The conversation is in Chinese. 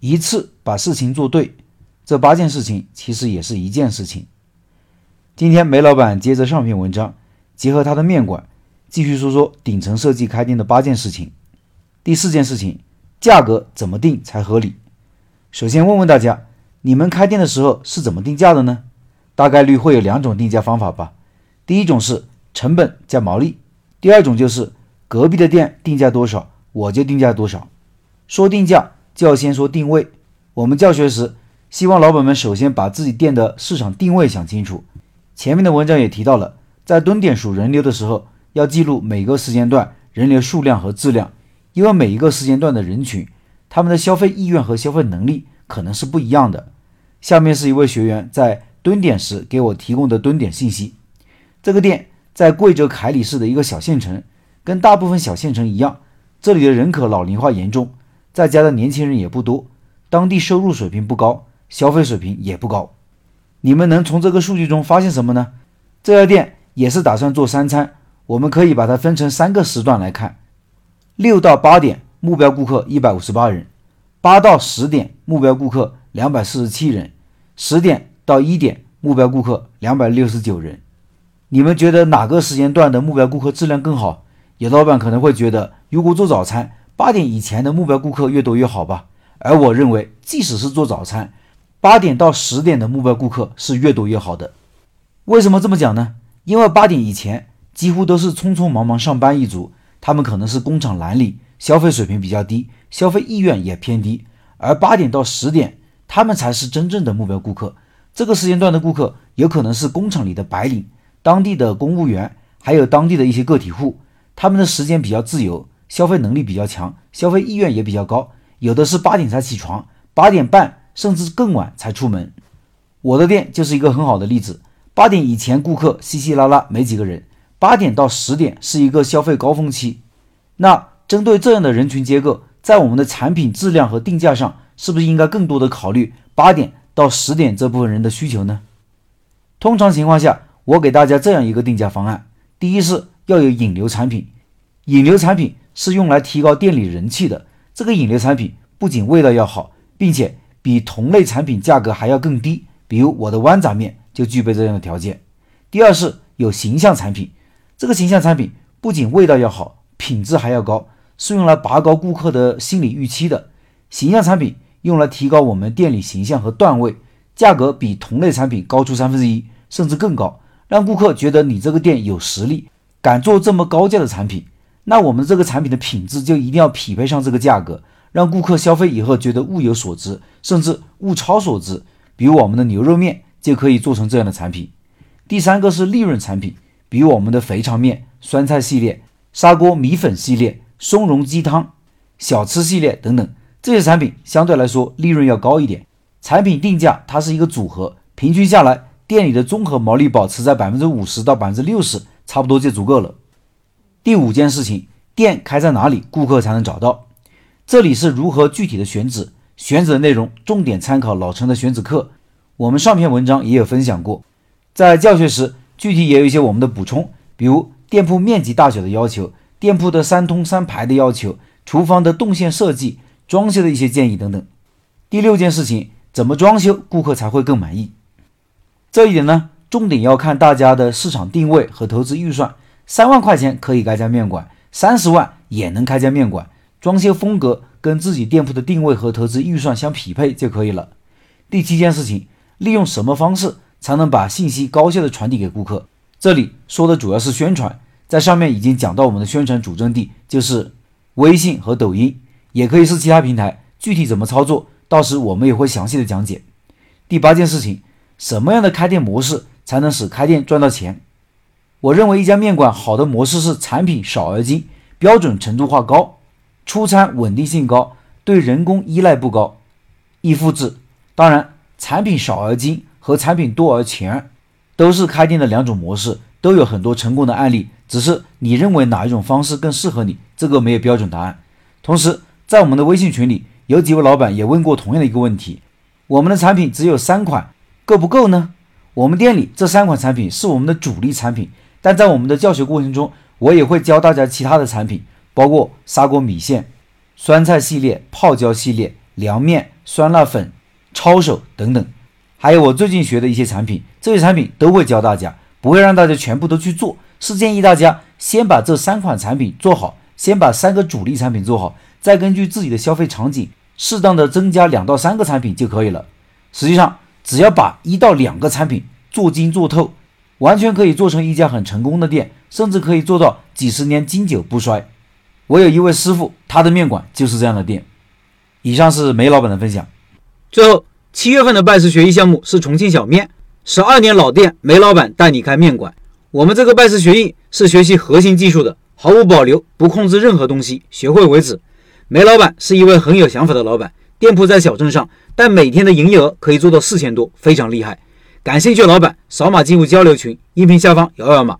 一次把事情做对，这八件事情其实也是一件事情。今天梅老板接着上篇文章，结合他的面馆，继续说说顶层设计开店的八件事情。第四件事情，价格怎么定才合理？首先问问大家，你们开店的时候是怎么定价的呢？大概率会有两种定价方法吧。第一种是成本加毛利，第二种就是隔壁的店定价多少，我就定价多少。说定价就要先说定位。我们教学时，希望老板们首先把自己店的市场定位想清楚。前面的文章也提到了，在蹲点数人流的时候，要记录每个时间段人流数量和质量，因为每一个时间段的人群，他们的消费意愿和消费能力可能是不一样的。下面是一位学员在蹲点时给我提供的蹲点信息：这个店在贵州凯里市的一个小县城，跟大部分小县城一样，这里的人口老龄化严重，在家的年轻人也不多，当地收入水平不高，消费水平也不高。你们能从这个数据中发现什么呢？这家店也是打算做三餐，我们可以把它分成三个时段来看：六到八点目标顾客一百五十八人，八到十点目标顾客两百四十七人，十点到一点目标顾客两百六十九人。你们觉得哪个时间段的目标顾客质量更好？有老板可能会觉得，如果做早餐，八点以前的目标顾客越多越好吧？而我认为，即使是做早餐，八点到十点的目标顾客是越多越好的，为什么这么讲呢？因为八点以前几乎都是匆匆忙忙上班一族，他们可能是工厂蓝领，消费水平比较低，消费意愿也偏低。而八点到十点，他们才是真正的目标顾客。这个时间段的顾客有可能是工厂里的白领、当地的公务员，还有当地的一些个体户，他们的时间比较自由，消费能力比较强，消费意愿也比较高。有的是八点才起床，八点半。甚至更晚才出门，我的店就是一个很好的例子。八点以前顾客稀稀拉拉没几个人，八点到十点是一个消费高峰期。那针对这样的人群结构，在我们的产品质量和定价上，是不是应该更多的考虑八点到十点这部分人的需求呢？通常情况下，我给大家这样一个定价方案：第一是要有引流产品，引流产品是用来提高店里人气的。这个引流产品不仅味道要好，并且比同类产品价格还要更低，比如我的豌杂面就具备这样的条件。第二是有形象产品，这个形象产品不仅味道要好，品质还要高，是用来拔高顾客的心理预期的。形象产品用来提高我们店里形象和段位，价格比同类产品高出三分之一，甚至更高，让顾客觉得你这个店有实力，敢做这么高价的产品。那我们这个产品的品质就一定要匹配上这个价格。让顾客消费以后觉得物有所值，甚至物超所值。比如我们的牛肉面就可以做成这样的产品。第三个是利润产品，比如我们的肥肠面、酸菜系列、砂锅米粉系列、松茸鸡汤、小吃系列等等，这些产品相对来说利润要高一点。产品定价它是一个组合，平均下来店里的综合毛利保持在百分之五十到百分之六十，差不多就足够了。第五件事情，店开在哪里，顾客才能找到。这里是如何具体的选址，选址的内容重点参考老陈的选址课，我们上篇文章也有分享过。在教学时，具体也有一些我们的补充，比如店铺面积大小的要求，店铺的三通三排的要求，厨房的动线设计，装修的一些建议等等。第六件事情，怎么装修顾客才会更满意？这一点呢，重点要看大家的市场定位和投资预算。三万块钱可以开家面馆，三十万也能开家面馆。装修风格跟自己店铺的定位和投资预算相匹配就可以了。第七件事情，利用什么方式才能把信息高效的传递给顾客？这里说的主要是宣传，在上面已经讲到我们的宣传主阵地就是微信和抖音，也可以是其他平台。具体怎么操作，到时我们也会详细的讲解。第八件事情，什么样的开店模式才能使开店赚到钱？我认为一家面馆好的模式是产品少而精，标准程度化高。出餐稳定性高，对人工依赖不高，易复制。当然，产品少而精和产品多而全都是开店的两种模式，都有很多成功的案例。只是你认为哪一种方式更适合你，这个没有标准答案。同时，在我们的微信群里，有几位老板也问过同样的一个问题：我们的产品只有三款，够不够呢？我们店里这三款产品是我们的主力产品，但在我们的教学过程中，我也会教大家其他的产品。包括砂锅米线、酸菜系列、泡椒系列、凉面、酸辣粉、抄手等等，还有我最近学的一些产品，这些产品都会教大家，不会让大家全部都去做，是建议大家先把这三款产品做好，先把三个主力产品做好，再根据自己的消费场景，适当的增加两到三个产品就可以了。实际上，只要把一到两个产品做精做透，完全可以做成一家很成功的店，甚至可以做到几十年经久不衰。我有一位师傅，他的面馆就是这样的店。以上是梅老板的分享。最后，七月份的拜师学艺项目是重庆小面，十二年老店，梅老板带你开面馆。我们这个拜师学艺是学习核心技术的，毫无保留，不控制任何东西，学会为止。梅老板是一位很有想法的老板，店铺在小镇上，但每天的营业额可以做到四千多，非常厉害。感兴趣的老板扫码进入交流群，音频下方摇摇码。